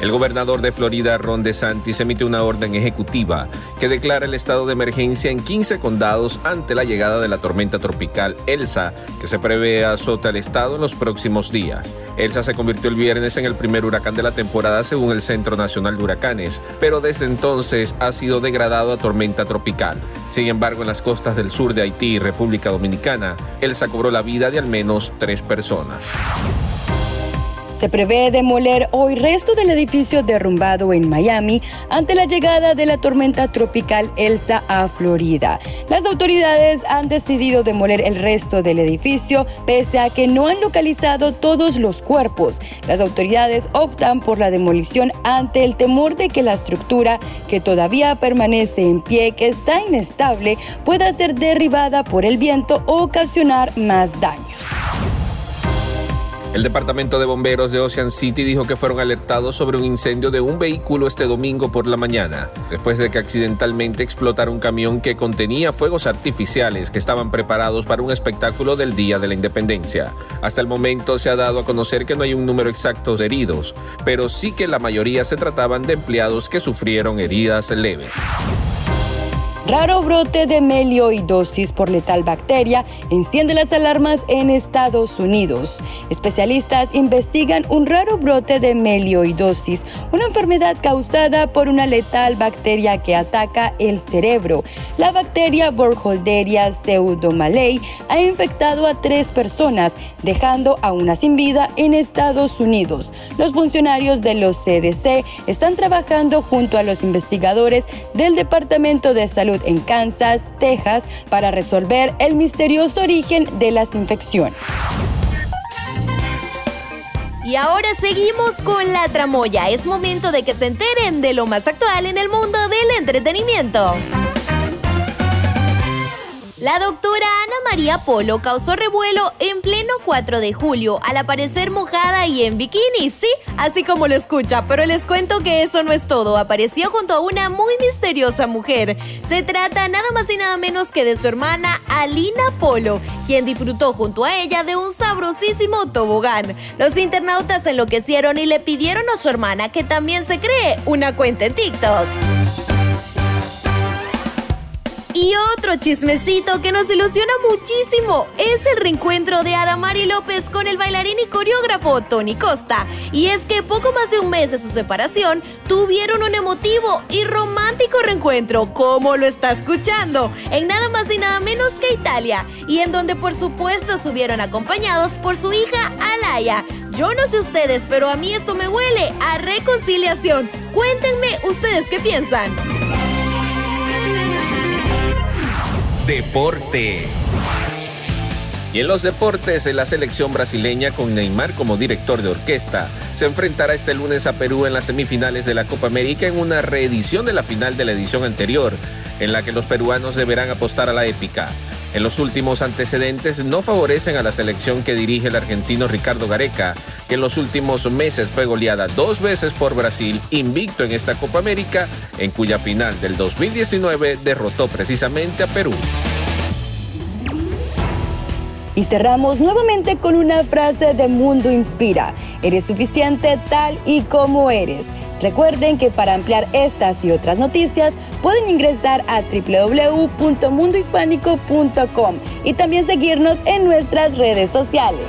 El gobernador de Florida, Ron DeSantis, emite una orden ejecutiva que declara el estado de emergencia en 15 condados ante la llegada de la tormenta tropical Elsa, que se prevé azota el estado en los próximos días. Elsa se convirtió el viernes en el primer huracán de la temporada según el Centro Nacional de Huracanes, pero desde entonces ha sido degradado a tormenta tropical. Sin embargo, en las costas del sur de Haití y República Dominicana, Elsa cobró la vida de al menos tres personas. Se prevé demoler hoy resto del edificio derrumbado en Miami ante la llegada de la tormenta tropical Elsa a Florida. Las autoridades han decidido demoler el resto del edificio pese a que no han localizado todos los cuerpos. Las autoridades optan por la demolición ante el temor de que la estructura que todavía permanece en pie, que está inestable, pueda ser derribada por el viento o ocasionar más daños. El departamento de bomberos de Ocean City dijo que fueron alertados sobre un incendio de un vehículo este domingo por la mañana, después de que accidentalmente explotara un camión que contenía fuegos artificiales que estaban preparados para un espectáculo del Día de la Independencia. Hasta el momento se ha dado a conocer que no hay un número exacto de heridos, pero sí que la mayoría se trataban de empleados que sufrieron heridas leves. Raro brote de melioidosis por letal bacteria enciende las alarmas en Estados Unidos. Especialistas investigan un raro brote de melioidosis, una enfermedad causada por una letal bacteria que ataca el cerebro. La bacteria Burkholderia pseudomalei ha infectado a tres personas, dejando a una sin vida en Estados Unidos. Los funcionarios de los CDC están trabajando junto a los investigadores del Departamento de Salud en Kansas, Texas, para resolver el misterioso origen de las infecciones. Y ahora seguimos con la tramoya. Es momento de que se enteren de lo más actual en el mundo del entretenimiento. La doctora Ana María Polo causó revuelo en pleno 4 de julio al aparecer mojada y en bikini, sí, así como lo escucha, pero les cuento que eso no es todo, apareció junto a una muy misteriosa mujer. Se trata nada más y nada menos que de su hermana Alina Polo, quien disfrutó junto a ella de un sabrosísimo tobogán. Los internautas enloquecieron y le pidieron a su hermana que también se cree una cuenta en TikTok. Y otro chismecito que nos ilusiona muchísimo es el reencuentro de Adamari López con el bailarín y coreógrafo Tony Costa. Y es que poco más de un mes de su separación tuvieron un emotivo y romántico reencuentro, como lo está escuchando, en nada más y nada menos que Italia, y en donde por supuesto estuvieron acompañados por su hija Alaya. Yo no sé ustedes, pero a mí esto me huele a reconciliación. Cuéntenme ustedes qué piensan. Deportes. Y en los deportes, la selección brasileña con Neymar como director de orquesta se enfrentará este lunes a Perú en las semifinales de la Copa América en una reedición de la final de la edición anterior, en la que los peruanos deberán apostar a la épica. En los últimos antecedentes no favorecen a la selección que dirige el argentino Ricardo Gareca, que en los últimos meses fue goleada dos veces por Brasil, invicto en esta Copa América, en cuya final del 2019 derrotó precisamente a Perú. Y cerramos nuevamente con una frase de Mundo Inspira. Eres suficiente tal y como eres. Recuerden que para ampliar estas y otras noticias pueden ingresar a www.mundohispánico.com y también seguirnos en nuestras redes sociales.